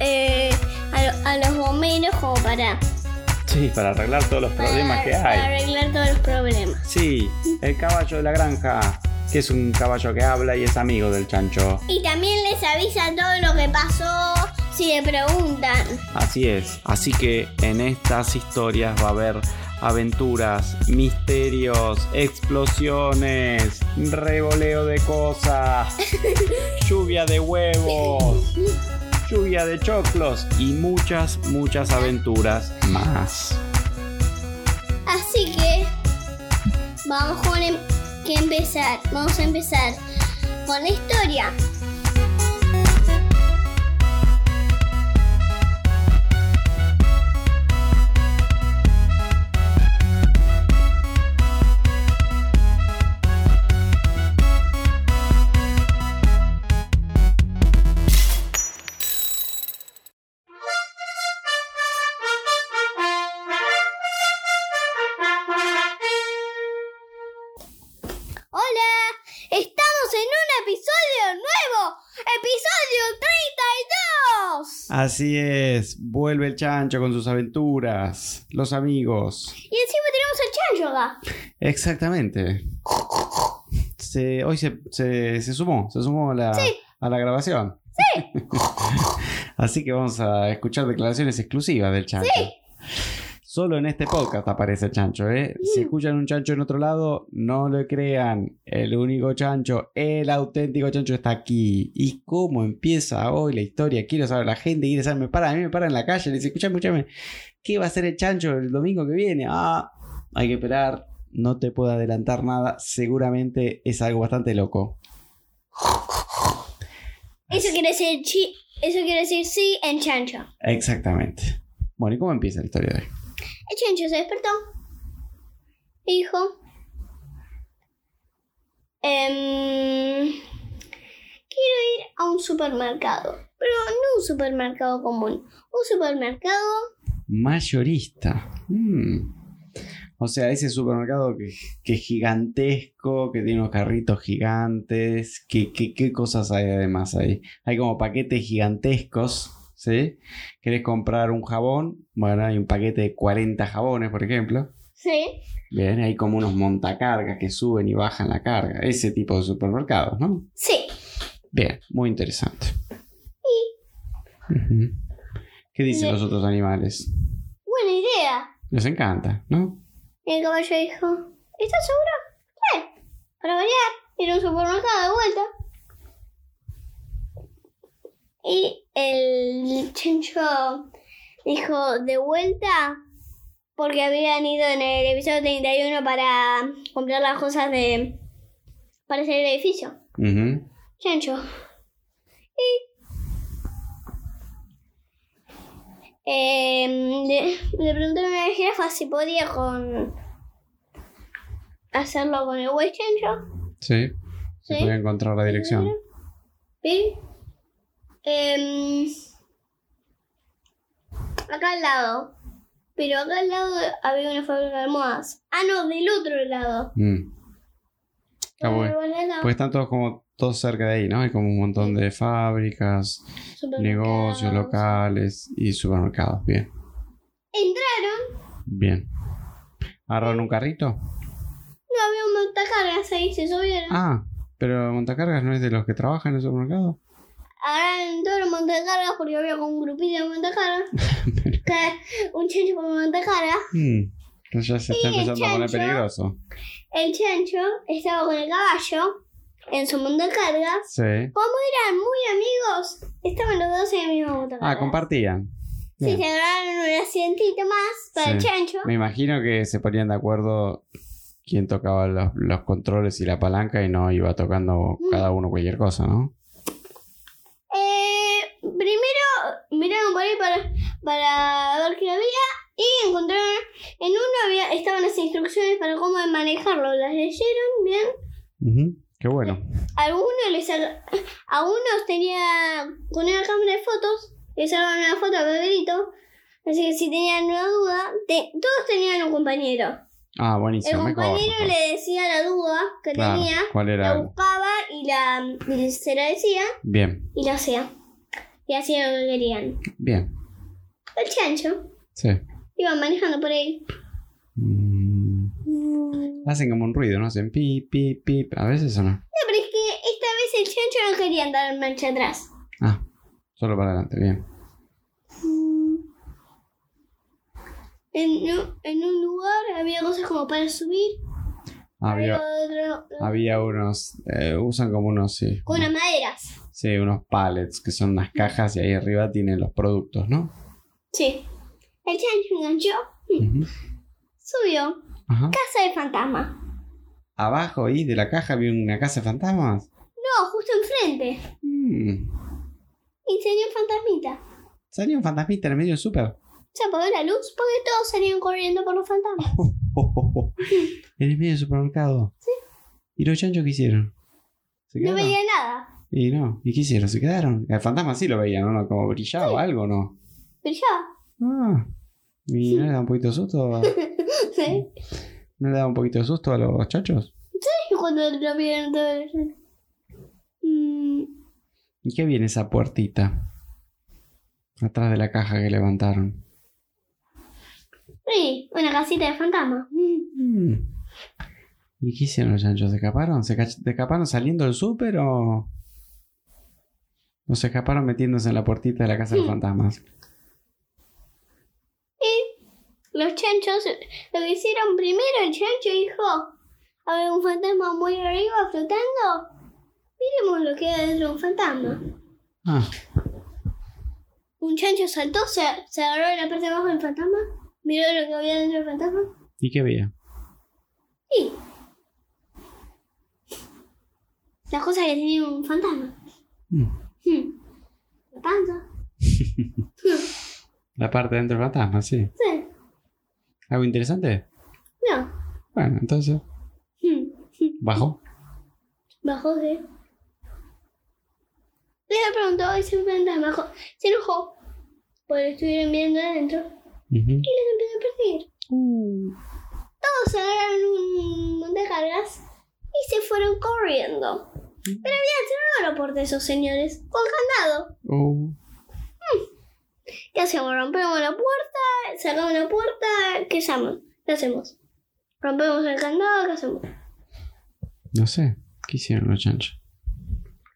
Eh, a, lo- a los bomberos como para, Sí, para arreglar todos los problemas para- que para hay. arreglar todos los problemas. Sí, el caballo de la granja, que es un caballo que habla y es amigo del chancho. Y también les avisa todo lo que pasó si le preguntan. Así es. Así que en estas historias va a haber aventuras, misterios, explosiones, revoleo de cosas, lluvia de huevos, lluvia de choclos y muchas, muchas aventuras más. Así que vamos con em- que empezar. Vamos a empezar con la historia. Así es, vuelve el chancho con sus aventuras, los amigos. Y encima tenemos el chancho acá. Exactamente. Se- hoy se, se- se sumó, se sumó a la, a la grabación. Sí. Así que vamos a escuchar declaraciones exclusivas del chancho. Solo en este podcast aparece el chancho, ¿eh? Si escuchan un chancho en otro lado, no lo crean. El único chancho, el auténtico chancho está aquí. ¿Y cómo empieza hoy la historia? Quiero saber, la gente quiere saber, me para, a mí me para en la calle, le dice, escuchame, escuchame, ¿qué va a hacer el chancho el domingo que viene? Ah, hay que esperar, no te puedo adelantar nada, seguramente es algo bastante loco. Eso quiere decir eso quiere decir sí en chancho. Exactamente. Bueno, ¿y cómo empieza la historia de hoy? El se despertó y dijo: em, Quiero ir a un supermercado, pero no un supermercado común, un supermercado Mayorista. Mm. O sea, ese supermercado que, que es gigantesco, que tiene unos carritos gigantes. ¿Qué, qué, qué cosas hay además ahí? Hay como paquetes gigantescos, ¿sí? ¿Querés comprar un jabón? Bueno, hay un paquete de 40 jabones, por ejemplo. Sí. Bien, hay como unos montacargas que suben y bajan la carga. Ese tipo de supermercados, ¿no? Sí. Bien, muy interesante. ¿Qué dicen Le- los otros animales? Buena idea. Les encanta, ¿no? El caballo dijo: ¿Estás seguro? Sí. Para variar, ir a un supermercado de vuelta. Y el chancho dijo: ¿De vuelta? Porque habían ido en el episodio 31 para comprar las cosas de. para hacer el edificio. Ujú. Chancho. Y. em, le, le preguntaron a la jirafa si podía con. hacerlo con el güey chancho. Sí. Se Sí. puede encontrar la dirección. ¿Sí? Em, acá al lado. Pero acá al lado había una fábrica de almohadas. Ah, no, del otro lado. Mm. Está bueno. Pues están todos como todos cerca de ahí, ¿no? Hay como un montón de fábricas, negocios locales y supermercados. Bien. Entraron. Bien. ¿Agarraron un carrito? No había un montacargas ahí, se subieron. Ah, pero Montacargas no es de los que trabajan en el supermercado. Ahora en todos los montacargas porque había como un grupito de montacargas. que un chancho con montacargas. Mm. Entonces ya se está el empezando a poner chancho. peligroso. El chancho estaba con el caballo en su montacargas. Sí. Como eran muy amigos, estaban los dos en el mismo montacargas. Ah, compartían. Sí, Bien. se agarraron un asientito más para el Sí. chancho. Me imagino que se ponían de acuerdo quién tocaba los, los controles y la palanca y no iba tocando Mm. cada uno cualquier cosa, ¿no? Eh, ahí para, para ver qué había y encontraron, en uno había, estaban las instrucciones para cómo manejarlo, las leyeron bien. Ujú, Qué bueno. Algunos les a unos tenía con una cámara de fotos, le sacaron una foto a Pedrito, así que si tenían una duda, te- todos tenían un compañero. Ah, El buenísimo. me compañero le decía la duda que Claro, tenía, ¿Cuál la era? buscaba y, la, y se la decía Bien, y la hacía. Y hacía lo que querían. bien. El chancho Sí. iba manejando por ahí. Mm, Hacen como un ruido, ¿no? Hacen pip, pip, pip. A veces o no. No, pero es que esta vez el chancho no quería andar en marcha atrás. Ah, solo para adelante, bien. En, un- en un lugar había cosas como para subir. Había, otro había unos. eh, usan como unos, sí. con unas maderas. Sí, unos pallets que son unas cajas y ahí arriba tienen los productos, ¿no? Sí. El chancho enganchó, subió. Ajá. Casa de fantasma. Abajo ahí de la caja había una casa de fantasmas. No, justo enfrente. Mm. Y tenía un fantasmita. Salía un fantasmita en el medio del súper. Se apagó la luz porque todos salían corriendo por los fantasmas. en el medio del supermercado. Sí. ¿Y los chanchos qué hicieron? ¿Se No veía nada. Y no, ¿y qué hicieron? ¿Se quedaron? El fantasma sí lo veían, ¿no? Como brillaba o algo, ¿no? Brillaba. Ah. ¿Y no le da un poquito de susto? a- Sí. ¿No le da un poquito de susto a los chachos? Y cuando lo vieron todo mm, ¿Y qué en esa puertita? Atrás de la caja que levantaron. Sí, una casita de fantasma. Mm. Mm. ¿Y qué hicieron los chanchos? ¿Se escaparon? ¿Se ca- se escaparon saliendo del súper o.? ¿O se escaparon metiéndose en la puertita de la casa de los fantasmas? Los chanchos, lo que hicieron primero, el chancho dijo, había un fantasma muy arriba flotando. Miremos lo que de un fantasma. Ah, Un chancho saltó, se, se agarró en la parte de abajo del fantasma, miró lo que había dentro del fantasma ¿y qué había? y... Las cosas que tenía un fantasma. Mm. Hmm. La panza. La parte dentro del fantasma, sí. Sí. ¿Algo interesante? No. Bueno, entonces. Hmm. ¿Bajo? Bajó de... Le preguntó y se fantasma bajó. Se enojó. Porque estuvieron viendo adentro. Y les empezó a perseguir. Todos se agarraron un montón de cargas y se fueron corriendo. Pero había cerrado la puerta de esos señores con candado. Oh. ¿Qué hacemos? ¿Rompemos la puerta? ¿Sacamos la puerta? ¿Qué hacemos? ¿Qué hacemos? ¿Rompemos el candado? ¿Qué hacemos? No sé. ¿Qué hicieron los chanchos?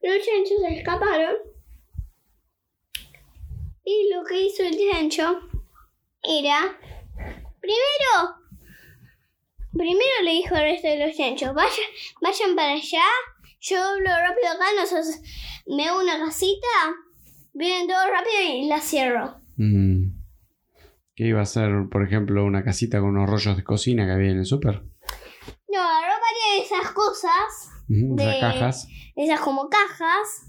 Los chanchos se escaparon. Y lo que hizo el chancho era. Primero. Primero le dijo al resto de los chanchos: vayan, vayan para allá. Yo hablo rápido acá. Nosotros me hago una casita. Vienen todos rápido y la cierro. Mm. ¿Qué iba a ser, por ejemplo, una casita con unos rollos de cocina que había en el súper? No, agarró varias de esas cosas. De- Esas cajas. esas como cajas,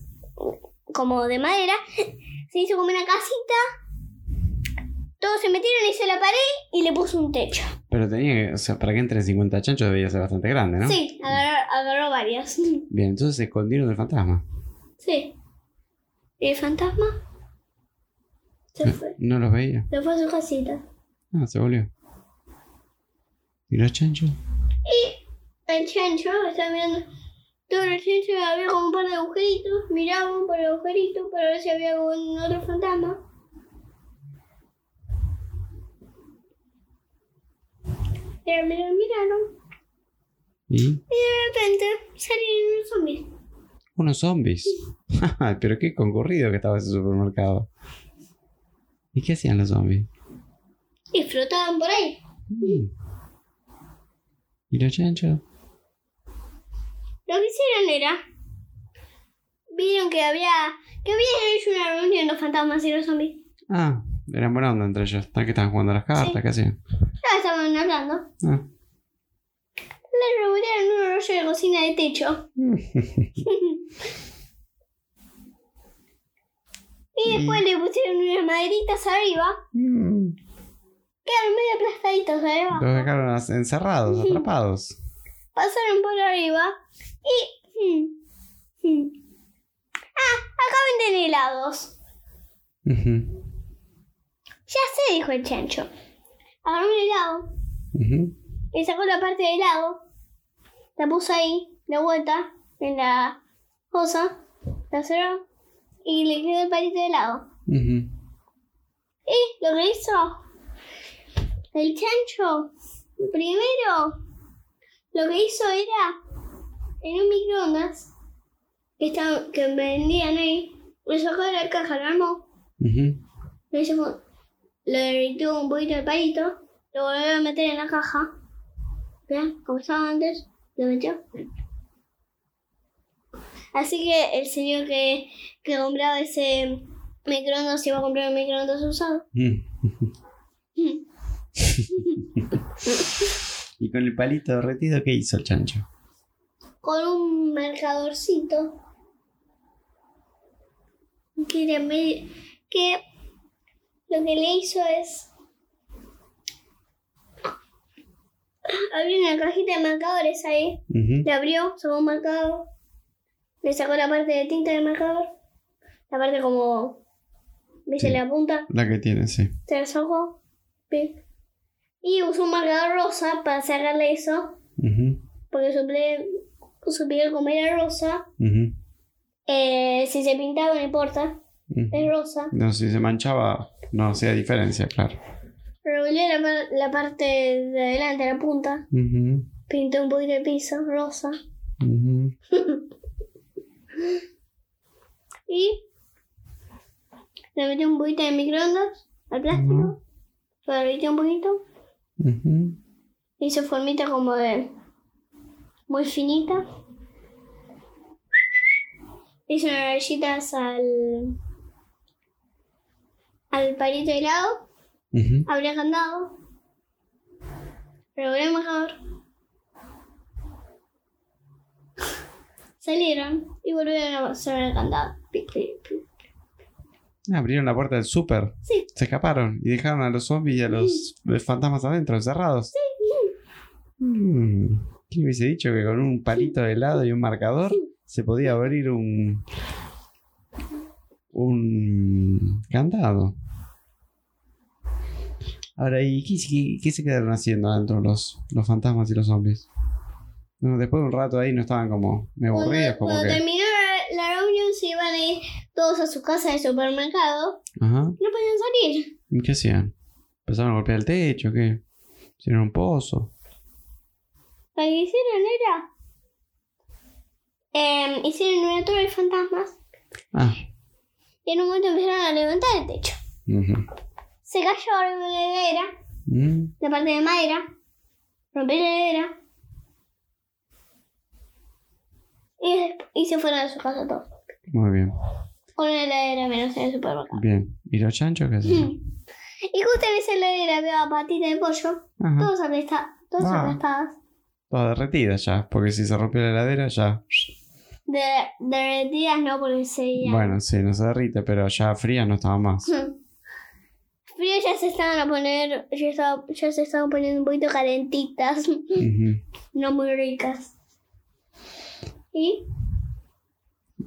como de madera, se hizo como una casita. Todos se metieron, hizo la pared y le puso un techo. Pero tenía que, o sea, para que entre 50 chanchos debía ser bastante grande, ¿no? Sí, agarró, agarró varias. Bien, entonces se escondieron del fantasma. Sí. ¿Y el fantasma? Se fue. No los veía. Se fue a su casita. Ah, se volvió. ¿Y los chanchos? El chancho estaba mirando. Todos los chanchos había como un par de agujeritos. Miraban por el agujerito para ver si había algún otro fantasma. Pero miraron, miraron. ¿Y? Y de repente salieron unos zombies. Unos zombies. Pero qué concurrido que estaba ese supermercado. ¿Y qué hacían los zombies? Y flotaban por ahí. Mm. ¿Y los chanchos? Lo que hicieron era. Vieron que había. que habían hecho una reunión los fantasmas y los zombies. Ah, eran buena onda entre ellos. ¿Están que estaban jugando a las cartas? Sí. ¿Qué hacían? Ya estaban hablando. Ah. Le revolvieron un rollo de cocina de techo. Y después le pusieron unas maderitas arriba. Mm, Quedaron medio aplastaditos arriba. los dejaron encerrados, atrapados. Pasaron por arriba. Y. hmm, hmm. Ah, acá venden helados. Ya sé, dijo el chancho. Agarró un helado. Y sacó la parte de helado. La puso ahí, de vuelta, en la cosa. La cerró. Y le quedó el palito de helado. Y lo que hizo el chancho, primero, lo que hizo era en un microondas que, estaba, que vendían ahí, lo sacó de la caja, lo armó, lo hizo lo derritió un poquito el palito, lo volvió a meter en la caja, ¿vean? Como estaba antes, lo metió. Así que el señor que, que compraba ese microondas iba a comprar un microondas usado. Mm. ¿Y con el palito derretido qué hizo el chancho? con un marcadorcito que, le que lo que le hizo es abrir una cajita de marcadores ahí Ujú. le abrió, sacó un marcador le sacó la parte de tinta del marcador la parte como ¿viste Sí. la punta? La que tiene, sí. se la sacó y usó un marcador rosa para sacarle eso porque su, ple- su piel como era rosa Eh, si se pintaba no importa. Es rosa. No, si se manchaba, no hacía diferencia, claro. Revolvió la, la parte de adelante, la punta. Ujú, Pintó un poquito el piso, rosa. Y le metió un poquito de microondas al plástico. Lo derritió un poquito. Hizo formita como de... Muy finita. Hizo unas rayitas al... Al palito de helado. Ujú. Abrió el candado. El marcador. Salieron y volvieron a cerrar el candado. Abrieron la puerta del súper. Sí. Se escaparon y dejaron a los zombies y a los fantasmas adentro, encerrados. Mm, ¿Quién hubiese dicho que con un palito de helado y un marcador se podía abrir un. Un candado? Ahora, ¿y qué, qué- qué se quedaron haciendo adentro los, los fantasmas y los zombies? No, después de un rato ahí no estaban como me Cuando, como cuando que. terminó la, reunión se iban a ir todos a su casa de supermercado. Ajá. No podían salir. ¿Y qué hacían? ¿Empezaron a golpear el techo? ¿Qué? ¿Hicieron un pozo? Lo que hicieron era... em, hicieron una torre de fantasmas Ah. Y en un momento empezaron a levantar el techo. Se cayó arriba de la heladera, Mm, la parte de madera, rompió la heladera y, y se fueron a su casa todos. Muy bien. Con una heladera menos en el supermercado. Bien. ¿Y los chanchos qué hacían? Y justo en esa heladera había patitas de pollo, Ajá. todas aplastadas. Todas Ah. aplastadas. Todas derretidas ya. Porque si se rompió la heladera ya. De, derretidas no, porque sería. Bueno, sí, no se derrite, pero ya frías no estaban más. Frío ya se estaban a poner, ya, estaba- ya se estaban poniendo un poquito calentitas, no muy ricas. Y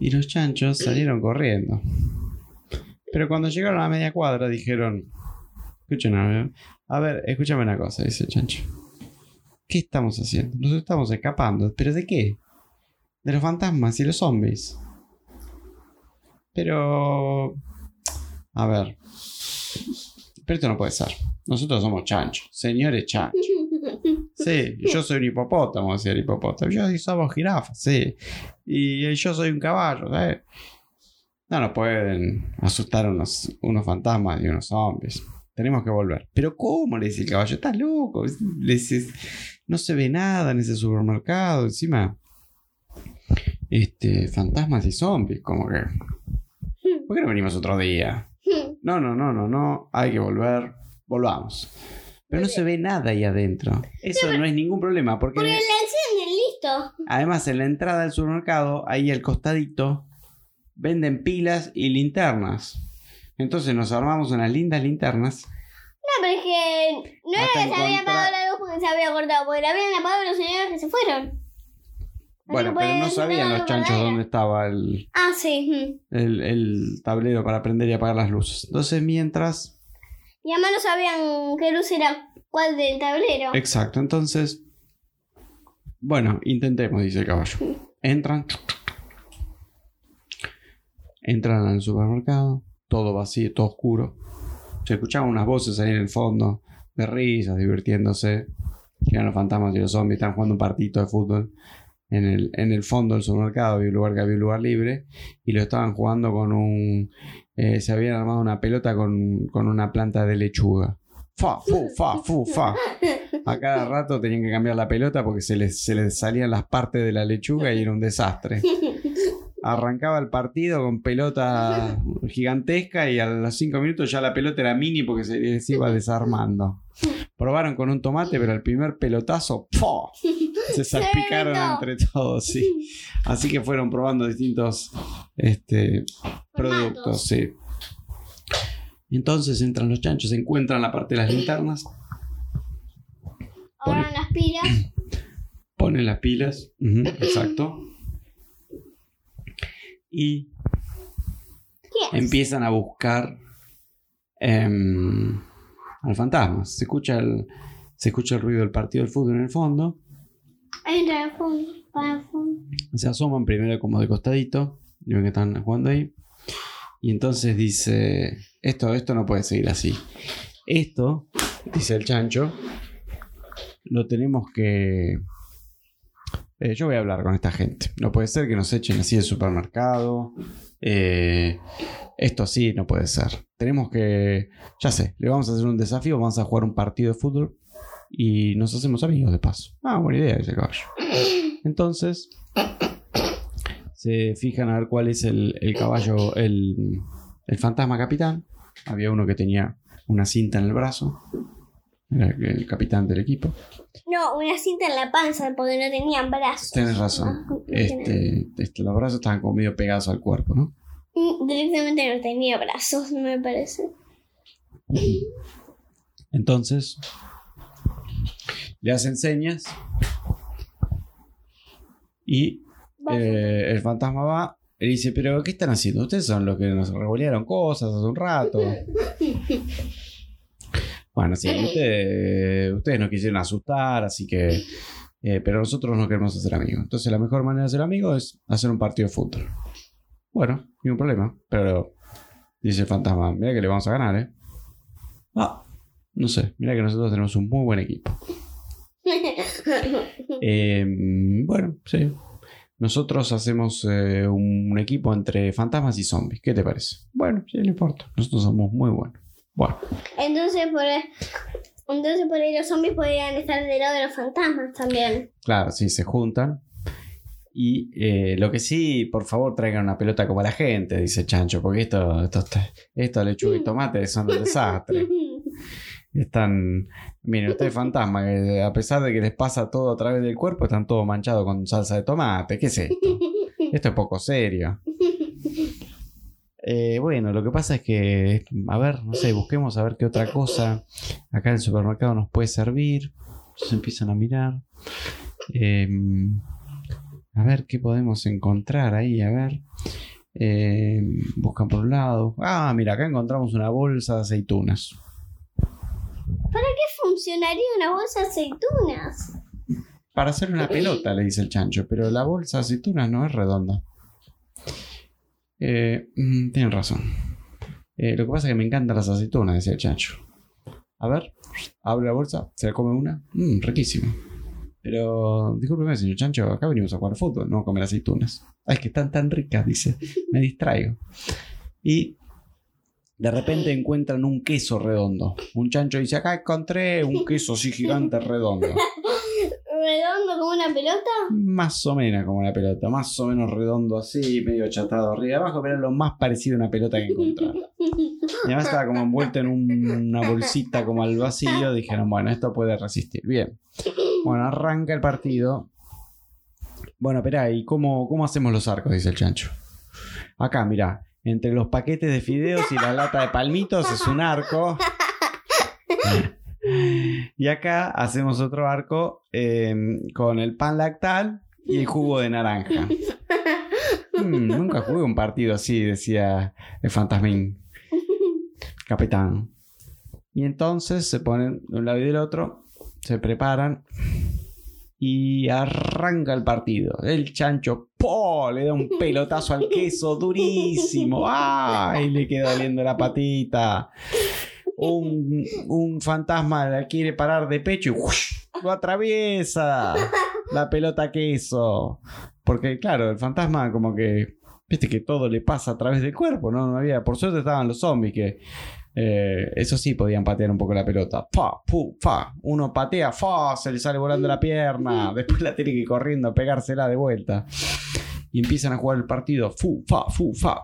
Y los chanchos salieron corriendo. Pero cuando llegaron a media cuadra dijeron... Escuchen, a ver, a ver, escúchame una cosa, dice el chancho. ¿Qué estamos haciendo? Nos estamos escapando. ¿Pero de qué? De los fantasmas y los zombies. Pero... A ver. Pero esto no puede ser. Nosotros somos chanchos. Señores chanchos. Sí, yo soy un hipopótamo, decía el hipopótamo. Yo somos jirafas, sí. Y yo soy un caballo, ¿sabes? No nos pueden asustar unos, unos fantasmas y unos zombies. Tenemos que volver. Pero ¿cómo? Le dice el caballo. Estás loco. Le dice, no se ve nada en ese supermercado. Encima, este, fantasmas y zombies. Como que... ¿Por qué no venimos otro día? No, no, no, no, no. Hay que volver. Volvamos. Pero no se ve nada ahí adentro. Eso no es ningún problema. Porque, Porque la encienden, listo. además en la entrada del supermercado, ahí al costadito, venden pilas y linternas. Entonces nos armamos unas lindas linternas. No, pero es que no era que se había apagado la luz porque se había cortado, porque la habían apagado los señores que se fueron. Bueno, pero no sabían los chanchos dónde estaba el, Ah, sí. ujú. el, el tablero para prender y apagar las luces. Entonces, mientras. Y además no sabían qué luz era cuál del tablero. Exacto, entonces. Bueno, intentemos, dice el caballo. Entran. Entran al supermercado. Todo vacío, todo oscuro. Se escuchaban unas voces ahí en el fondo. De risas, divirtiéndose. Que eran los fantasmas y los zombies. Están jugando un partito de fútbol. En el, en el fondo del supermercado había un lugar que había un lugar libre. Y lo estaban jugando con un. eh, se habían armado una pelota con, con una planta de lechuga. Fa, fu, fa, fu, fa. A cada rato tenían que cambiar la pelota porque se les, se les salían las partes de la lechuga y era un desastre. Arrancaba el partido con pelota gigantesca y a los cinco minutos ya la pelota era mini porque se les iba desarmando. Probaron con un tomate, pero el primer pelotazo ¡fua! se salpicaron entre todos, sí. Así que fueron probando distintos este, productos, sí. Entonces entran los chanchos, encuentran la parte de las linternas, Ahora las pilas. ponen las pilas, exacto, y empiezan a buscar em, al fantasma. Se escucha, el, se escucha el ruido del partido del fútbol en el fondo. Se asoman primero como de costadito. Y ven que están jugando ahí. Y entonces dice, esto, esto no puede seguir así. Esto, dice el chancho, lo tenemos que... eh, yo voy a hablar con esta gente. No puede ser que nos echen así del supermercado. Eh, esto sí, no puede ser. Tenemos que... Ya sé, le vamos a hacer un desafío. Vamos a jugar un partido de fútbol. Y nos hacemos amigos de paso. Ah, buena idea, dice el caballo. Entonces, se fijan a ver cuál es el, caballo, el fantasma capitán. Había uno que tenía una cinta en el brazo. Era el, capitán del equipo. No, una cinta en la panza porque no tenían brazos. Tienes razón. Ah, no Este, este, los brazos estaban como medio pegados al cuerpo, ¿no? Mm, Directamente no tenía brazos, me parece. Entonces, le hacen señas. Y eh, el fantasma va y dice, pero ¿qué están haciendo? Ustedes son los que nos revolearon cosas hace un rato. Bueno, sí, ustedes, ustedes nos quisieron asustar, así que... eh, pero nosotros no queremos hacer amigos. Entonces la mejor manera de ser amigos es hacer un partido de fútbol. Bueno, ningún problema. Pero dice el fantasma, mira que le vamos a ganar, ¿eh? Ah, no sé, mira que nosotros tenemos un muy buen equipo. Eh, bueno, sí. Nosotros hacemos eh, un equipo entre fantasmas y zombies. ¿Qué te parece? Bueno, sí, no importa. Nosotros somos muy buenos. Bueno, Entonces por, entonces por ahí los zombies podrían estar del lado de los fantasmas también. claro, sí, se juntan. Y eh, lo que sí, por favor, traigan una pelota como la gente, dice Chancho, porque esto, esto, esto lechuga y tomate son un desastre. Están, miren, ustedes fantasmas, que a pesar de que les pasa todo a través del cuerpo, están todos manchados con salsa de tomate. ¿Qué es esto? Esto es poco serio. Eh, bueno, lo que pasa es que, a ver, no sé, busquemos a ver qué otra cosa acá en el supermercado nos puede servir. Se empiezan a mirar. Eh, a ver qué podemos encontrar ahí, a ver. Eh, buscan por un lado. Ah, mira, acá encontramos una bolsa de aceitunas. ¿Qué funcionaría una bolsa de aceitunas? Para hacer una pelota, le dice el chancho, pero la bolsa de aceitunas no es redonda. Eh, mm, tienen razón. Eh, lo que pasa es que me encantan las aceitunas, decía el chancho. A ver, abre la bolsa, se la come una. Mmm, riquísimo. Pero, discúlpeme, señor chancho, acá venimos a jugar fútbol, no a comer aceitunas. Ay, que están tan ricas, dice. Me distraigo. Y de repente encuentran un queso redondo. Un chancho dice, acá encontré un queso así gigante redondo. ¿Redondo como una pelota? Más o menos como una pelota, más o menos redondo así, medio achatado arriba y abajo, pero era lo más parecido a una pelota que encontraron. Y además estaba como envuelto en un- una bolsita como al vacío, dijeron, bueno, esto puede resistir. Bien. Bueno, arranca el partido. Bueno, espera, ¿y cómo, cómo hacemos los arcos? Dice el chancho. Acá, mirá, Entre los paquetes de fideos y la lata de palmitos es un arco. Y acá hacemos otro arco eh, con el pan lactal y el jugo de naranja. Mm, nunca jugué un partido así, decía el fantasmín. Capitán. Y entonces se ponen de un lado y del otro, se preparan y arranca el partido. El chancho ¡po! le da un pelotazo al queso durísimo. ¡Ay! Le queda doliendo la patita. Un, un fantasma la quiere parar de pecho y lo atraviesa la pelota queso. Porque, claro, el fantasma como que. Viste que todo le pasa a través del cuerpo, ¿no? No había. Por suerte estaban los zombies que. eh, eso sí podían patear un poco la pelota. Pa, pu, fa. Uno patea, fa, se le sale volando la pierna. Después la tiene que ir corriendo a pegársela de vuelta. Y empiezan a jugar el partido. Fu, fa, fu, fa.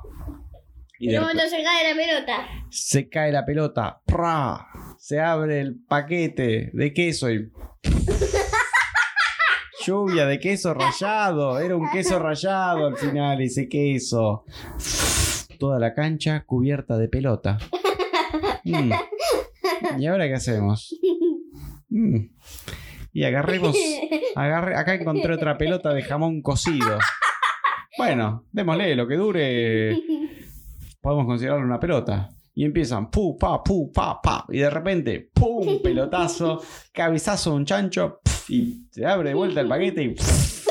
Y Y de de momento se cae la pelota. se cae la pelota, ¡pra! se abre el paquete de queso y lluvia de queso rallado, era un queso rallado al final ese queso. Toda la cancha cubierta de pelota. Mm. ¿Y ahora qué hacemos? Mm. Y agarremos, agarre, acá encontré otra pelota de jamón cocido. Bueno, démosle lo que dure podemos considerarlo una pelota. Y empiezan, pu, pa, pu, pa, pa. Y de repente, pum, pelotazo, cabezazo de un chancho, pf, y se abre de vuelta el paquete y. pf.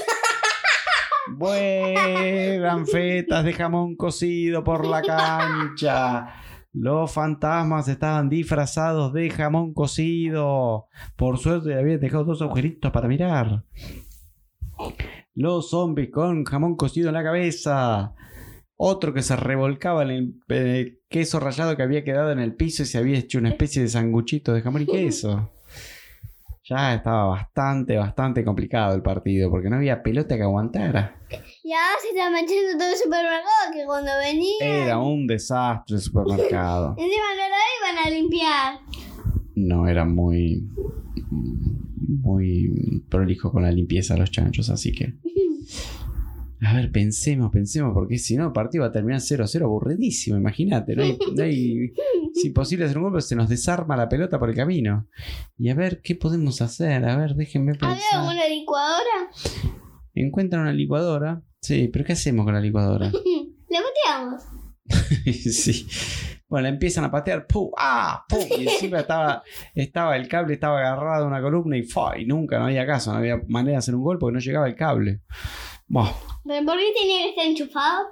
Vuelan fetas de jamón cocido por la cancha. Los fantasmas estaban disfrazados de jamón cocido. Por suerte habían dejado dos agujeritos para mirar. Los zombies con jamón cocido en la cabeza. Otro que se revolcaba en el, en el queso rallado que había quedado en el piso y se había hecho una especie de sanguchito de jamón y queso. Ya estaba bastante, bastante complicado el partido porque no había pelota que aguantara. Y ahora se está manchando todo el supermercado que cuando venía. Era un desastre el supermercado. Encima no lo iban a limpiar. No era muy. muy prolijo con la limpieza de los chanchos, así que. A ver, pensemos, pensemos, porque si no, el partido va a terminar 0-0 aburridísimo, imagínate. No hay, no hay- es imposible hacer un gol, pero se nos desarma la pelota por el camino. Y a ver, ¿qué podemos hacer? A ver, déjenme ¿Había pensar. una licuadora? Encuentran una licuadora. Sí, pero ¿qué hacemos con la licuadora? Le pateamos. sí. Bueno, la empiezan a patear, ¡pum! ¡Ah! ¡pum! Y encima estaba, estaba el cable, estaba agarrado a una columna y ¡fa! Y nunca, no había caso, no había manera de hacer un gol porque no llegaba el cable. Buah, ¿Pero por qué tenía que estar enchufado?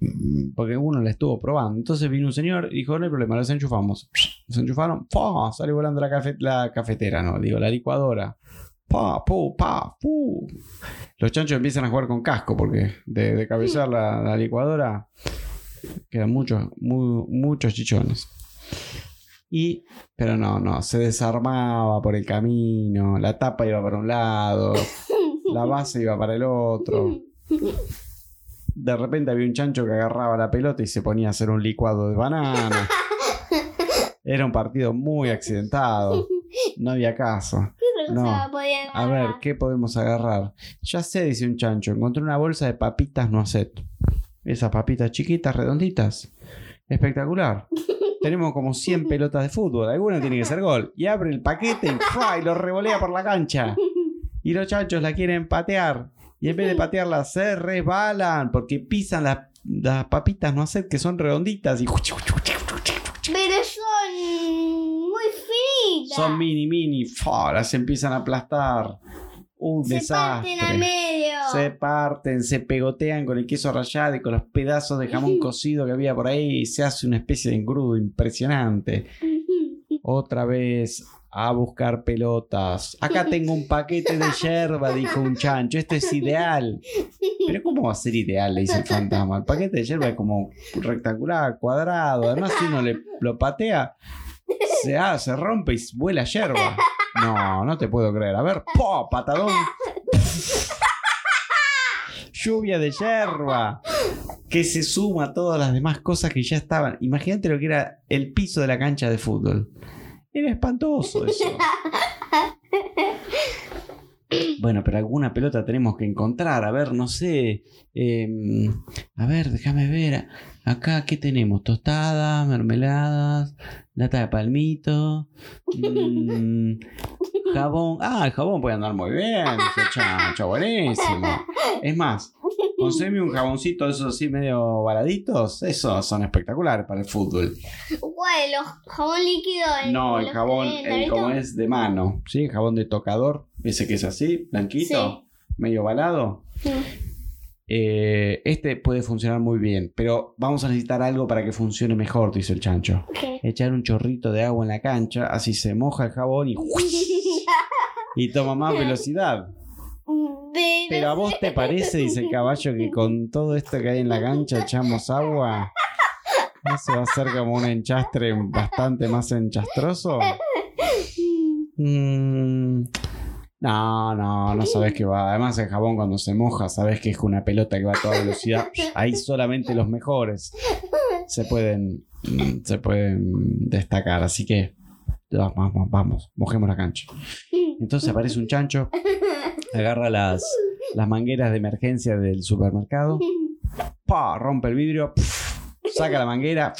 mm, porque uno la estuvo probando. Entonces vino un señor y dijo, no hay problema, los enchufamos. Los enchufaron, ¡fa! Sale volando la, la cafetera, no, digo, la licuadora. Pa, pu, pa, pu. Los chanchos empiezan a jugar con casco porque de, de cabezar la, la licuadora quedan muchos, mu- muchos chichones. Y, pero no, no, se desarmaba por el camino, la tapa iba para un lado, la base iba para el otro. De repente había un chancho que agarraba la pelota y se ponía a hacer un licuado de banana. Era un partido muy accidentado. No había caso. ¿Qué otra No. A ver? ¿qué podemos agarrar? Ya sé, dice un chancho. Encontré una bolsa de papitas noacet. Esas papitas chiquitas, redonditas. Espectacular. Tenemos como 100 pelotas de fútbol. Alguna tiene que ser gol. Y abre el paquete y, ¡fua! y lo revolea por la cancha. Y los chanchos la quieren patear. Y en vez de patearla, se resbalan porque pisan las, las papitas noacet que son redonditas y Pero son muy finitas. son mini mini. ¡fua! Las empiezan a aplastar. Un Se desastre. parten al medio. Se parten, se pegotean con el queso rallado y con los pedazos de jamón cocido que había por ahí y se hace una especie de engrudo impresionante. Otra vez a buscar pelotas. Acá tengo un paquete de yerba, dijo un chancho. Esto es ideal. Pero ¿cómo va a ser ideal? Le dice el fantasma. El paquete de yerba es como rectangular, cuadrado. Además, si uno le, lo patea, se, ah, se rompe y vuela yerba. No, no te puedo creer. A ver, ¡po! Patadón. Lluvia de yerba. Que se suma a todas las demás cosas que ya estaban. Imagínate lo que era el piso de la cancha de fútbol. Era espantoso eso. Bueno, pero alguna pelota tenemos que encontrar. A ver, no sé. em, a ver, déjame ver. Acá, ¿qué tenemos? Tostadas, mermeladas, lata de palmito, mm, jabón. Ah, el jabón puede andar muy bien. chancho, buenísimo. Es más, conseguime un jaboncito de esos así medio baladitos. Esos son espectaculares para el fútbol. ¿Cuál? ¿Los jabón líquido? el- No, el jabón, el como es de mano. ¿Sí? El jabón de tocador. Ese que es así, blanquito, medio balado. Sí. Eh, este puede funcionar muy bien, pero vamos a necesitar algo para que funcione mejor, dice el chancho. Echar un chorrito de agua en la cancha, así se moja el jabón y, y toma más velocidad. Pero a vos te parece, dice el caballo, que con todo esto que hay en la cancha echamos agua. ¿Eso va a ser como un enchastre bastante más enchastroso? Mm, no, no, no sabes que va. Además, el jabón cuando se moja, sabes que es una pelota que va a toda velocidad. Ahí solamente los mejores se pueden, mm, se pueden destacar. Así que vamos, vamos, mojemos la cancha. Entonces aparece un chancho, agarra las, las mangueras de emergencia del supermercado, pa, rompe el vidrio, saca la manguera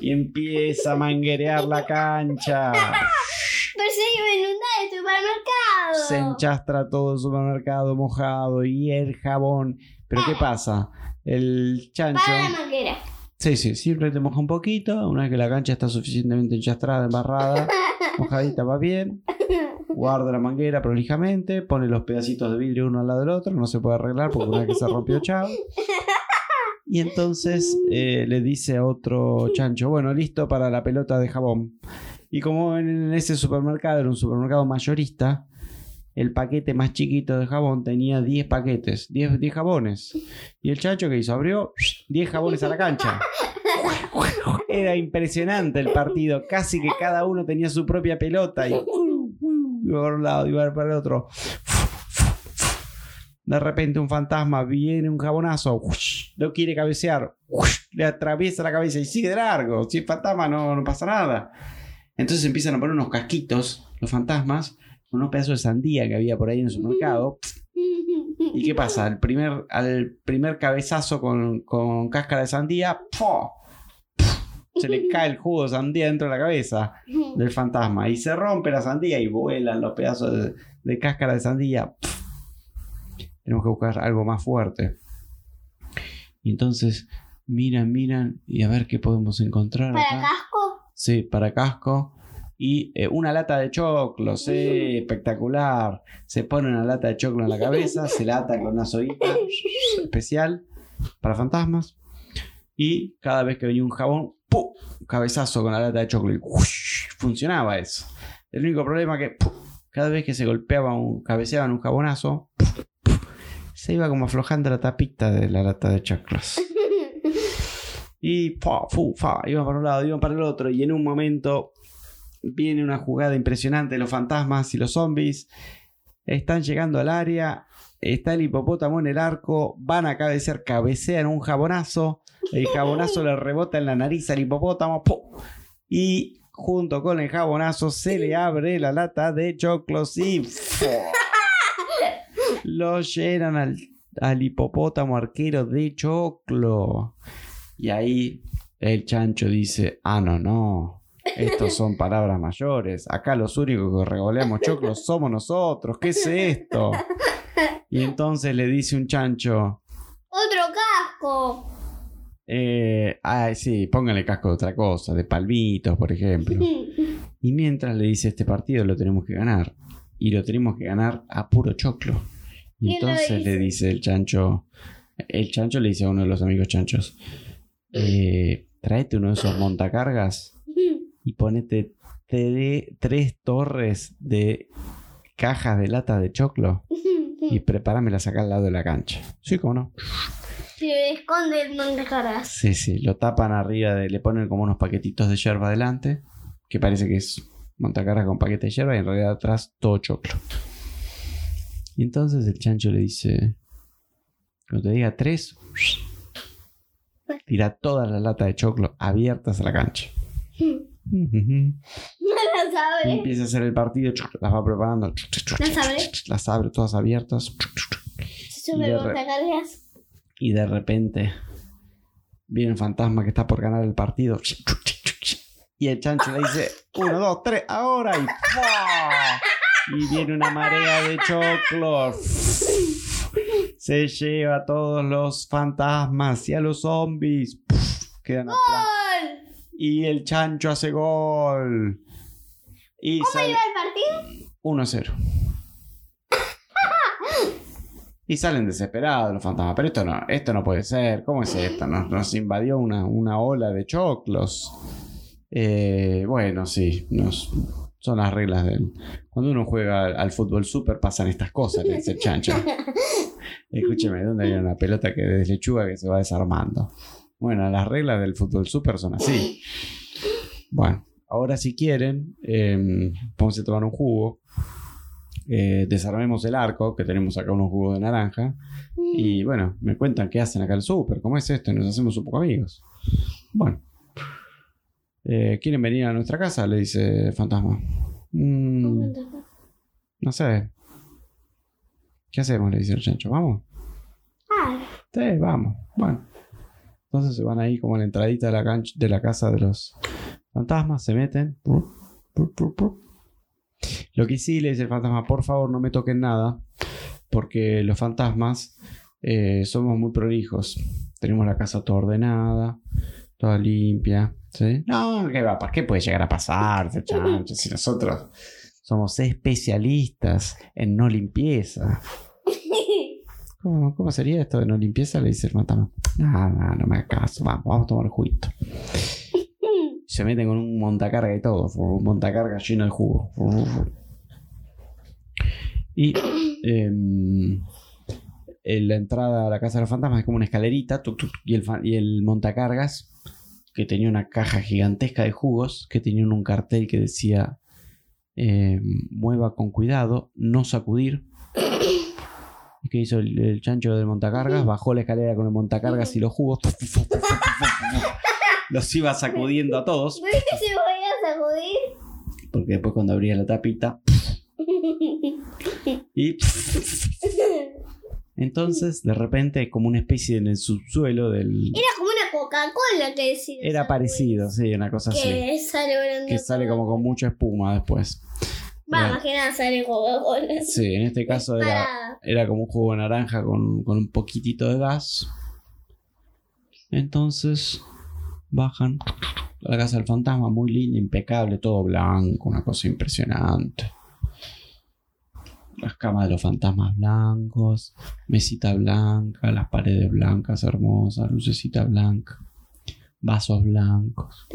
y empieza a manguerear la cancha. Pero se iba a inundar el supermercado. Se enchastra todo el supermercado mojado y el jabón. Pero ¿qué pasa? El chancho... Para la manguera. Sí, sí, siempre te moja un poquito. Una vez que la cancha está suficientemente enchastrada, embarrada, mojadita, va bien. Guarda la manguera prolijamente, pone los pedacitos de vidrio uno al lado del otro, no se puede arreglar porque una vez que se rompió, chao. Y entonces eh, le dice a otro chancho, bueno, listo para la pelota de jabón. Y como en ese supermercado era un supermercado mayorista, el paquete más chiquito de jabón tenía 10 paquetes, 10, 10 jabones. Y el chancho que hizo, abrió 10 jabones a la cancha. Era impresionante el partido, casi que cada uno tenía su propia pelota y iba para un lado, iba para el otro. De repente un fantasma viene un jabonazo, lo quiere cabecear, le atraviesa la cabeza y sigue de largo. Si es fantasma no, no pasa nada. Entonces empiezan a poner unos casquitos, los fantasmas, unos pedazos de sandía que había por ahí en el supermercado. ¿Y qué pasa? Al primer, al primer cabezazo con, con cáscara de sandía, se le cae el jugo de sandía dentro de la cabeza del fantasma y se rompe la sandía y vuelan los pedazos de, de cáscara de sandía. Tenemos que buscar algo más fuerte. Y entonces miran, miran y a ver qué podemos encontrar. ¿Para acá. casco? Sí, para casco. Y eh, una lata de choclo, sí, espectacular. Se pone una lata de choclo en la cabeza, se la ata con una soguita especial para fantasmas. Y cada vez que venía un jabón, ¡pum! cabezazo con la lata de choclo y ¡ush! funcionaba eso. El único problema que ¡pum! cada vez que se golpeaba un, cabeceaban un jabonazo, se iba como aflojando la tapita de la lata de choclos. Y fa, fu, fa, iban para un lado, iban para el otro. Y en un momento viene una jugada impresionante. Los fantasmas y los zombies están llegando al área. Está el hipopótamo en el arco. Van a cabecear, cabecean un jabonazo. El jabonazo le rebota en la nariz al hipopótamo. ¡pum! Y junto con el jabonazo se le abre la lata de choclos y lo llenan al, al hipopótamo arquero de choclo. Y ahí el chancho dice, ah, no, no, estos son palabras mayores. Acá los únicos que regoleamos choclos somos nosotros. ¿Qué es esto? Y entonces le dice un chancho, Otro casco. eh, ay, sí, póngale casco de otra cosa, de palmitos, por ejemplo. Y mientras le dice, este partido lo tenemos que ganar. Y lo tenemos que ganar a puro choclo. Y ¿Quién lo entonces le dice? dice el chancho, el chancho le dice a uno de los amigos chanchos, eh, tráete uno de esos montacargas y ponete tre- tres torres de cajas de lata de choclo y prepáramelas acá al lado de la cancha. Sí, cómo no. Se esconde el. Sí, sí, lo tapan arriba, de, le ponen como unos paquetitos de yerba adelante, que parece que es montacargas con paquete de yerba y en realidad atrás todo choclo. Y entonces el chancho le dice, cuando te diga tres, tira toda la lata de choclo abiertas a la cancha. Mala Las abre. Empieza a hacer el partido, las va preparando. Las abre. Las abre todas abiertas. Se sube Y de. Y repente viene un fantasma que está por ganar el partido. Y el chancho le dice, uno, dos, tres, ahora. Y, y viene una marea de choclos. Se lleva a todos los fantasmas y a los zombies. Quedan apla- ¡Gol! Y el chancho hace gol. Y ¿Cómo sale iba el partido? 1-0. Y salen desesperados los fantasmas. Pero esto no, esto no puede ser. ¿Cómo es esto? Nos, nos invadió una, una ola de choclos. Eh, bueno, sí. Nos, son las reglas del. Cuando uno juega al, al fútbol super pasan estas cosas, le dice el chancho. Escúcheme, ¿dónde hay una pelota que de lechuga que se va desarmando? Bueno, las reglas del fútbol super son así. Bueno, ahora si quieren, eh, vamos a tomar un jugo. Eh, desarmemos el arco, que tenemos acá unos jugos de naranja. Y bueno, me cuentan qué hacen acá el súper, cómo es esto, y nos hacemos un poco amigos. Bueno. Eh, ¿Quieren venir a nuestra casa? Le dice el fantasma. "Mm, no sé. ¿Qué hacemos? Le dice el chancho. ¿Vamos? Ah, Sí, vamos. Bueno. Entonces se van ahí como a la entradita de la, casa de los fantasmas, se meten. Lo que sí le dice el fantasma, por favor no me toquen nada, porque los fantasmas eh, somos muy prolijos. Tenemos la casa toda ordenada, toda limpia. No, ¿qué va? ¿Qué puede llegar a pasar? Si nosotros somos especialistas en no limpieza. ¿Cómo, cómo sería esto de no limpieza? Le dice el fantasma. No, no, no me hagas caso. Vamos, vamos a tomar juguito. Se meten con un montacarga y todo. Un montacarga lleno de jugo. Y em, en la entrada a la casa de los fantasmas es como una escalerita. tuc, tuc, tuc, y, el, y el montacargas, que tenía una caja gigantesca de jugos, que tenía un cartel que decía: em, Mueva con cuidado, no sacudir. ¿Y ¿Qué hizo el, el chancho del montacargas? Bajó la escalera con el montacargas y los jugos. Los iba sacudiendo a todos. ¿Ves que se voy a sacudir? Porque después cuando abría la tapita. Y. Entonces, de repente, como una especie en el subsuelo del. Era como una Coca-Cola que decía. Era parecido, sí, una cosa así. Que sale volando. Que sale como con mucha espuma después. Va, más que nada sale Coca-Cola. Sí, en este caso era, era como un jugo de naranja con, con un poquitito de gas. Entonces bajan a la casa del fantasma, muy linda, impecable, todo blanco, una cosa impresionante. Las camas de los fantasmas blancos, mesita blanca, las paredes blancas hermosas, lucecita blanca, vasos blancos.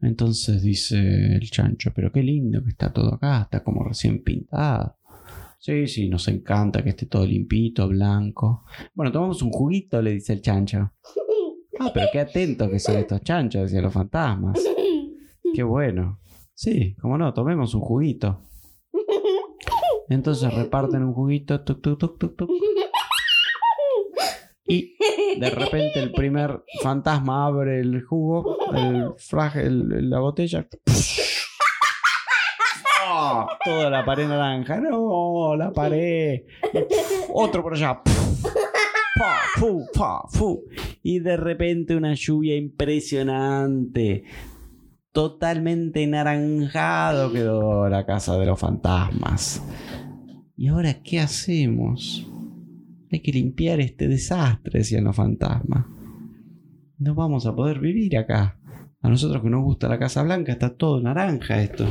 Entonces dice el chancho, pero qué lindo que está todo acá, está como recién pintado. Sí, sí, nos encanta que esté todo limpito, blanco. Bueno, tomamos un juguito, le dice el chancho. Ah, pero qué atentos que son estos chanchos, decían los fantasmas. Qué bueno. Sí, cómo no, tomemos un juguito. Entonces reparten un juguito, tuc, tuc, tuc, tuc, tuc. Y de repente el primer fantasma abre el jugo, el frasco, el- la botella. Toda la pared naranja. No, la pared. Otro por allá. Pa, fu, fu. Y de repente una lluvia impresionante. Totalmente naranjado quedó la casa de los fantasmas. ¿Y ahora qué hacemos? Hay que limpiar este desastre, decían los fantasmas. No vamos a poder vivir acá. A nosotros que nos gusta la Casa Blanca está todo naranja esto.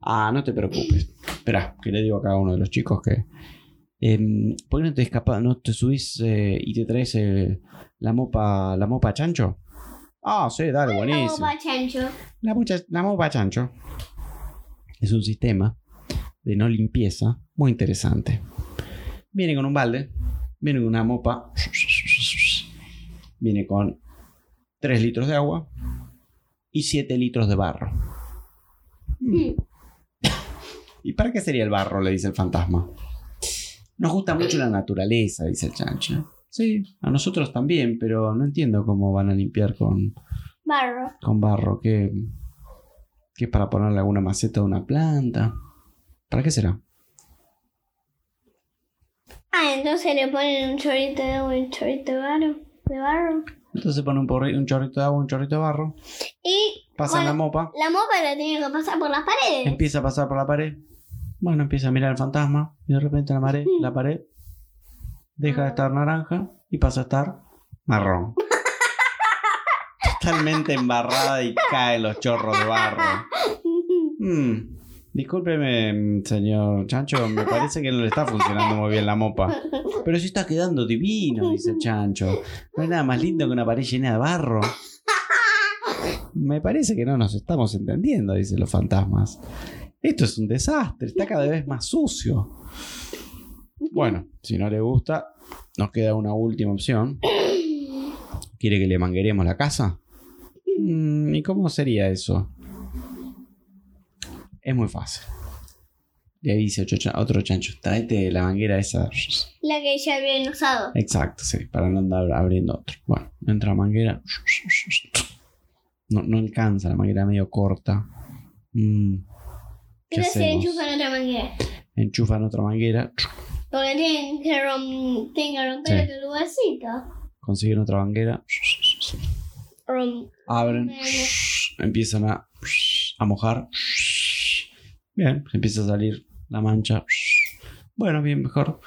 Ah, no te preocupes. Espera, que le digo acá a uno de los chicos que... em, ¿Por qué no te escapas, no te subís eh, y te traes eh, la mopa, la mopa chancho? Ah, sí, dale, buenísimo. Como chancho. La, mucha- la mopa chancho es un sistema de no limpieza muy interesante. Viene con un balde, viene con una mopa, viene con 3 litros de agua y 7 litros de barro. Mm. ¿Y para qué sería el barro? Le dice el fantasma. Nos gusta mucho la naturaleza, dice el chancho. Sí, a nosotros también, pero no entiendo cómo van a limpiar con, Barro. con barro. ¿Qué, que es para ponerle alguna maceta a una planta. ¿Para qué será? Ah, entonces le ponen un chorrito de agua y un chorrito de barro. De barro. Entonces pone un, porri- un chorrito de agua, un chorrito de barro, Y pasa la mopa, la mopa la tiene que pasar por las paredes. empieza a pasar por la pared. Bueno, empieza a mirar el fantasma y de repente la, pared, la pared deja de estar naranja y pasa a estar marrón. Totalmente embarrada y caen los chorros de barro. Mm, discúlpeme, señor Chancho, me parece que no le está funcionando muy bien la mopa. Pero sí está quedando divino, dice el Chancho. No hay nada más lindo que una pared llena de barro. Me parece que no nos estamos entendiendo, dicen los fantasmas. Esto es un desastre, está cada vez más sucio. Bueno, si no le gusta, nos queda una última opción. ¿Quiere que le mangueremos la casa? Mm, ¿Y cómo sería eso? Es muy fácil. Le dice otro cha- otro chancho, tráete la manguera esa. La que ya habían usado. Exacto, sí, para no andar abriendo otro. Bueno, entra la manguera. No, no alcanza, la manguera medio corta. Mm, ¿Qué enchufan otra manguera. Enchufan otra manguera, Porque tienen que, rom tienen que romper Sí. el tubacito. consiguen otra manguera, Rom abren, empiezan a, a mojar. Bien, empieza a salir la mancha. Bueno, bien, mejor.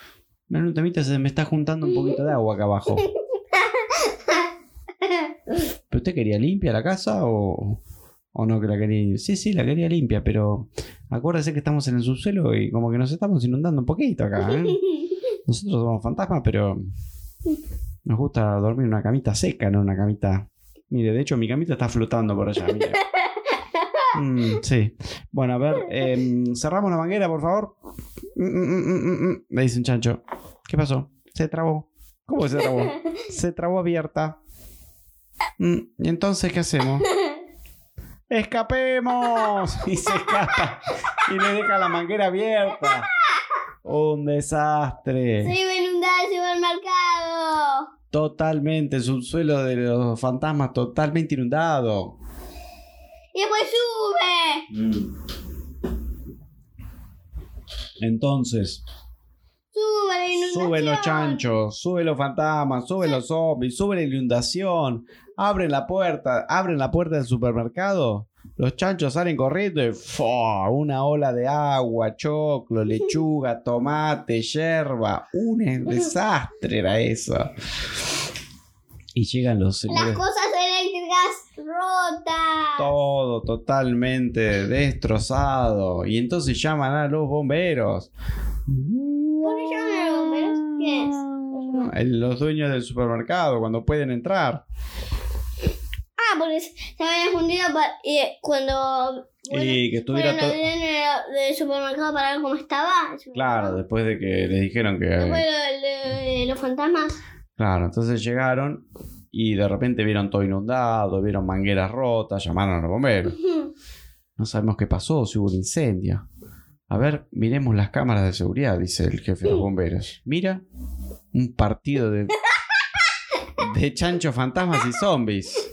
Un temita se me está juntando un poquito de agua acá abajo. ¿Pero usted quería limpia la casa o, o no que la quería? Sí, sí, la quería limpia, pero acuérdese que estamos en el subsuelo y como que nos estamos inundando un poquito acá. ¿eh? Nosotros somos fantasmas, pero nos gusta dormir en una camita seca, no en una camita. Mire, de hecho mi camita está flotando por allá. Mire. Mm, sí. Bueno, a ver, em, cerramos la manguera, por favor. Mm, mm. Me dice un chancho. ¿Qué pasó? Se trabó. ¿Cómo que se trabó? Se trabó abierta. ¿Y entonces qué hacemos? ¡Escapemos! Y se escapa. Y le deja la manguera abierta. Un desastre. Se iba a inundar el supermercado. Totalmente. El subsuelo de los fantasmas totalmente inundado. Y después sube. Entonces, Sube la inundación. suben los chanchos, suben los fantasmas, suben los zombies, sube la inundación, abren la puerta, abren la puerta del supermercado. Los chanchos salen corriendo y ¡fua! una ola de agua, choclo, lechuga, tomate, yerba. Un desastre era eso. Y llegan los Las cosas eléctricas rotas. Todo totalmente destrozado. Y entonces llaman a los bomberos. ¿Por qué llaman a los bomberos? ¿Qué es? El- Los dueños del supermercado, cuando pueden entrar. Ah, porque se habían fundido eh, cuando y que estuviera todo. del supermercado para ver cómo estaba. Claro, después de que les dijeron que. Después lo- lo- de los fantasmas. Claro, entonces llegaron y de repente vieron todo inundado, vieron mangueras rotas, llamaron a los bomberos. No sabemos qué pasó, si hubo un incendio. A ver, miremos las cámaras de seguridad, dice el jefe de los bomberos. Mira, un partido de. de chanchos, fantasmas y zombies.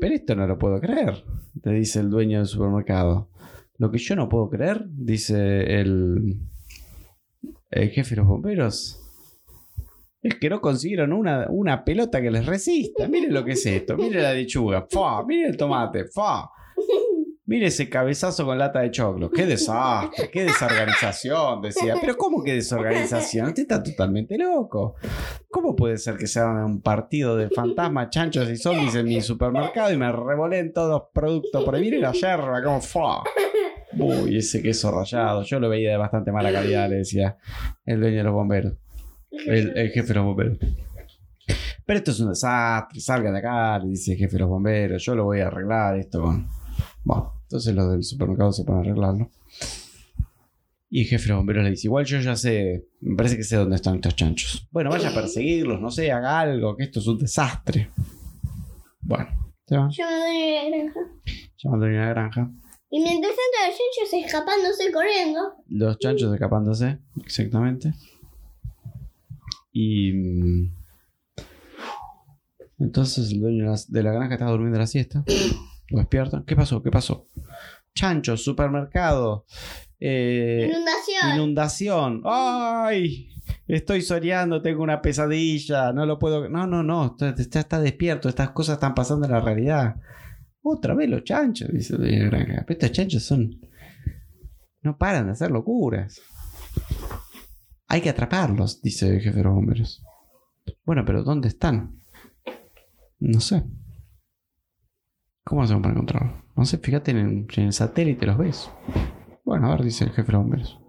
Pero esto no lo puedo creer, le dice el dueño del supermercado. Lo que yo no puedo creer, dice el, el jefe de los bomberos, es que no consiguieron una, una pelota que les resista. Miren lo que es esto, miren la lechuga, fa, miren el tomate, fa. Mire ese cabezazo con lata de choclo. ¡Qué desastre! ¡Qué desorganización! Decía. Pero ¿cómo que desorganización? Usted está totalmente loco. ¿Cómo puede ser que se hagan un partido de fantasmas, chanchos y zombies en mi supermercado y me revoleen todos los productos por ahí? Mire la yerba, como ¡fa! Uy, ese queso rallado. Yo lo veía de bastante mala calidad, le decía el dueño de los bomberos. El, jefe de los bomberos. Pero esto es un desastre, salgan de acá, le dice el jefe de los bomberos. Yo lo voy a arreglar esto con. Bueno, entonces los del supermercado se ponen a arreglarlo. Y el jefe de los bomberos le dice: Igual yo ya sé, me parece que sé dónde están estos chanchos. Bueno, vaya a perseguirlos, no sé, haga algo, que esto es un desastre. Bueno, se va, doy a la granja. llamando a una granja. Y mientras tanto los chanchos escapándose corriendo. Los chanchos escapándose, exactamente. Y. mm, Entonces el dueño de la, de la granja estaba durmiendo la siesta. Lo despiertan. ¿Qué pasó? ¿Qué pasó? Chancho, supermercado. eh, Inundación. inundación. ¡Ay! Estoy soñando, tengo una pesadilla, no lo puedo. No, no, no, está, está- está despierto, estas cosas están pasando en la realidad. Otra vez los chanchos, dice la granja. Pero estos chanchos son. No paran de hacer locuras. Hay que atraparlos, dice el jefe de los bomberos. Bueno, pero ¿dónde están? No sé. ¿Cómo hacemos para encontrarlos? No sé, fíjate en el, en el satélite, los ves. Bueno, a ver, dice el jefe de los bomberos.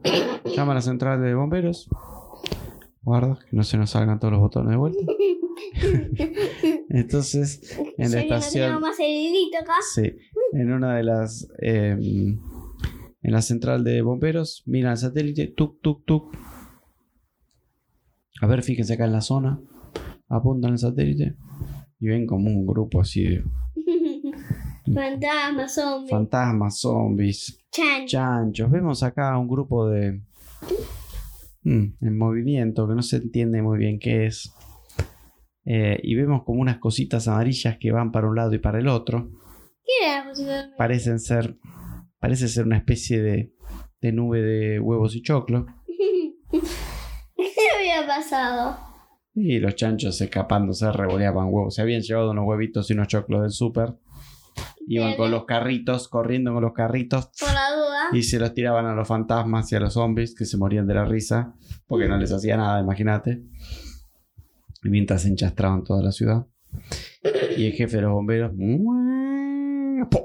Llama a la central de bomberos. Guarda, que no se nos salgan todos los botones de vuelta. Entonces, en la estación. más acá. Sí, en una de las. eh, en la central de bomberos, miran el satélite, tuk, tuk, tuk. A ver, fíjense acá en la zona. Apuntan el satélite y ven como un grupo así de Fantasmas, zombies, fantasmas, zombies, chancho. chanchos. Vemos acá un grupo de. mm, en movimiento que no se entiende muy bien qué es. Eh, y vemos como unas cositas amarillas que van para un lado y para el otro. ¿Qué era parecen ser parece ser una especie de, de nube de huevos y choclo ¿Qué había pasado? y los chanchos escapándose revoleaban huevos se habían llevado unos huevitos y unos choclos del súper iban con los carritos corriendo con los carritos Por la duda. y se los tiraban a los fantasmas y a los zombies que se morían de la risa porque no les hacía nada imagínate y mientras se enchastraban toda la ciudad y el jefe de los bomberos ¡pum!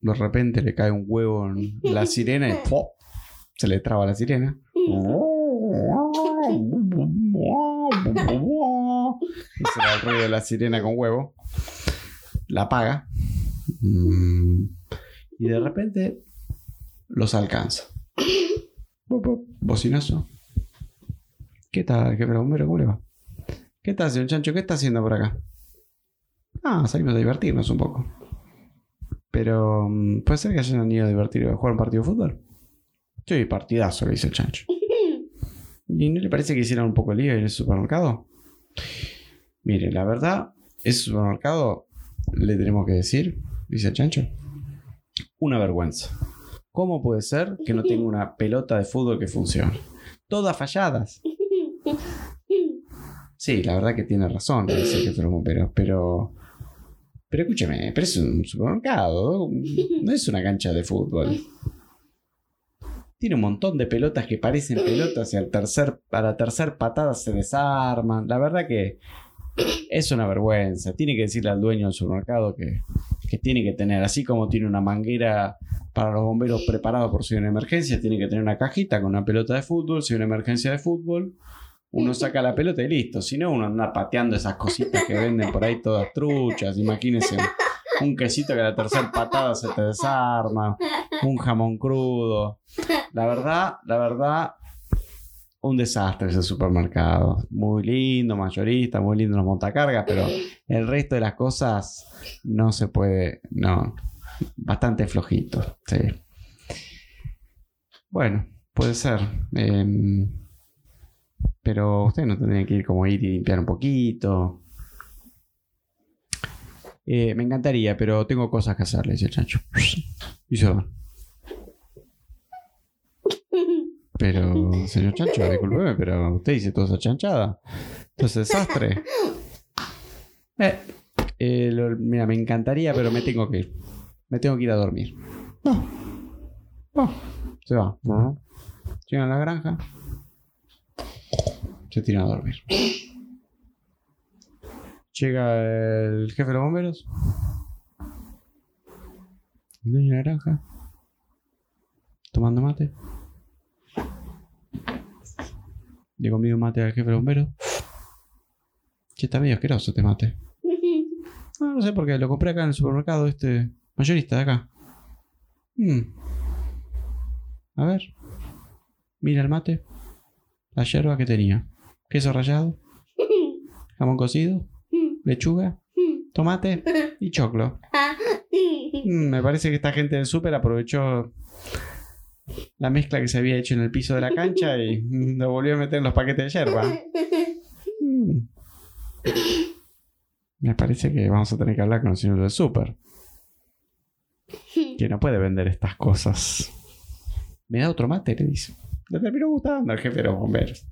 de repente le cae un huevo en la sirena y ¡pum! se le traba la sirena ese era el ruido de la sirena con huevo la apaga. Y de repente los alcanza bocinazo ¿qué tal jefe bombero? ¿cómo le va? ¿qué tal señor Chancho? ¿qué está haciendo por acá? ah salimos a divertirnos un poco pero mm, puede ser que hayan ido a divertir a jugar un partido de fútbol sí partidazo le dice el Chancho ¿Y no le parece que hicieran un poco de lío en el supermercado? Mire, la verdad, ese supermercado, le tenemos que decir, dice chancho, una vergüenza. ¿Cómo puede ser que no tenga una pelota de fútbol que funcione? Todas falladas. Sí, la verdad que tiene razón, dice los bomberos, pero... Pero escúcheme, pero es un supermercado, no es una cancha de fútbol. Tiene un montón de pelotas que parecen pelotas y al tercer, a la tercer patada se desarman. La verdad que es una vergüenza. Tiene que decirle al dueño del supermercado que, tiene que tener, así como tiene una manguera para los bomberos preparado por si hay una emergencia, tiene que tener una cajita con una pelota de fútbol. Si hay una emergencia de fútbol, uno saca la pelota y listo. Si no, uno anda pateando esas cositas que venden por ahí todas truchas. Imagínense un quesito que a la tercera patada se te desarma, un jamón crudo. La verdad, la verdad, un desastre ese supermercado. Muy lindo, mayorista, muy lindo los montacargas, pero el resto de las cosas no se puede, no, bastante flojito, sí. Bueno, puede ser. em, pero ustedes no tendrían que ir como ir y limpiar un poquito. Eh, me encantaría, pero tengo cosas que hacer, le dice el chancho. Y se va. Pero, señor chancho, discúlpeme, pero usted dice toda esa chanchada. Todo ese desastre. Eh, eh, lo- mira, me encantaría, pero me tengo que ir. Me tengo que ir a dormir. No. No. Se va. Llega a la granja. Se tira a dormir. Llega el jefe de los bomberos. El dueño de la granja. Tomando mate. Le convido un mate al jefe de bomberos. Che, está medio asqueroso este mate. Ah, no sé por qué, lo compré acá en el supermercado, este mayorista de acá. Mm. A ver. Mira el mate. La yerba que tenía. Queso rallado. Jamón cocido. Lechuga. Tomate. Y choclo. Mm, me parece que esta gente del súper aprovechó la mezcla que se había hecho en el piso de la cancha y lo volvió a meter en los paquetes de yerba. Me parece que vamos a tener que hablar con el señor del súper. Que no puede vender estas cosas. Me da otro mate, le dice. Le terminó gustando al jefe de los bomberos.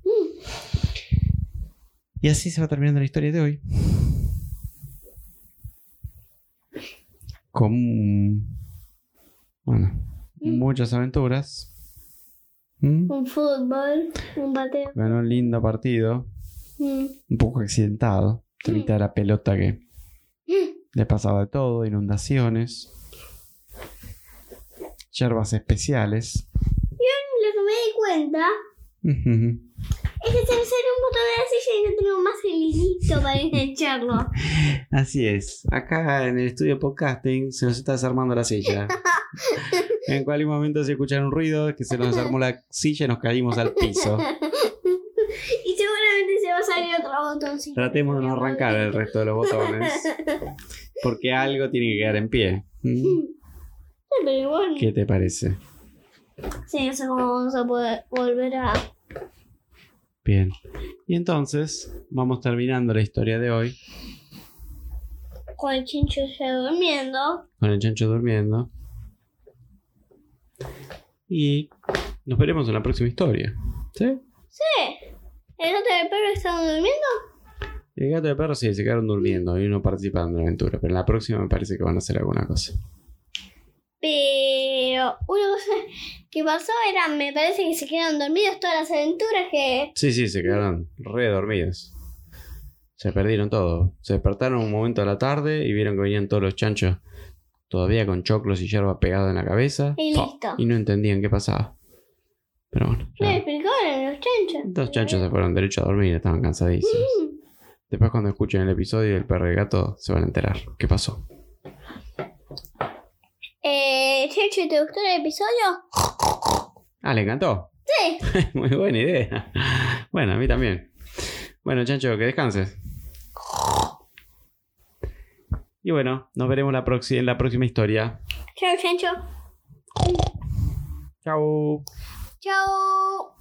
Y así se va terminando la historia de hoy. Con. Bueno. Muchas aventuras. ¿Mm? Un fútbol, un bateo. Ganó un lindo partido. Mm. Un poco accidentado. Mm. evita la pelota que le pasaba de todo: inundaciones, yerbas especiales. Lo que me di cuenta es que se me salió un botón de la silla y no tengo más el hilito para engancharlo. Así es. Acá en el estudio podcasting se nos está desarmando la silla. En cualquier momento se escucha un ruido que se nos desarmó la silla y nos caímos al piso. y seguramente se va a salir otro botoncito. Tratemos de no arrancar el resto de los botones. Porque algo tiene que quedar en pie. Pero igual. ¿Qué te parece? Sí, no sé cómo vamos a poder volver a. Bien. Y entonces vamos terminando la historia de hoy Con el chincho ya durmiendo. con el chancho durmiendo. Y nos veremos en la próxima historia. ¿Sí? Sí. ¿El gato del perro estaba durmiendo? El gato y el perro sí, se quedaron durmiendo y no participaron en la aventura. Pero en la próxima me parece que van a hacer alguna cosa. Pero una cosa que pasó era, me parece que se quedaron dormidos todas las aventuras que... Sí, sí, se quedaron re dormidos. Se perdieron todo. Se despertaron un momento a la tarde y vieron que venían todos los chanchos todavía con choclos y hierba pegada en la cabeza. Y listo. Y no entendían qué pasaba. Pero bueno, Me ya. explicaron los chanchos. Los chanchos se fueron derecho a dormir, estaban cansadísimos. Después cuando escuchen el episodio del perro y el gato se van a enterar qué pasó. Eh, Checho, ¿te gustó el episodio? Ah, ¿le encantó? Sí. Muy buena idea. Bueno, a mí también. Bueno, Chancho, que descanses. Y bueno, nos veremos la en la próxima historia. Chao, Chancho. Chao. Chao.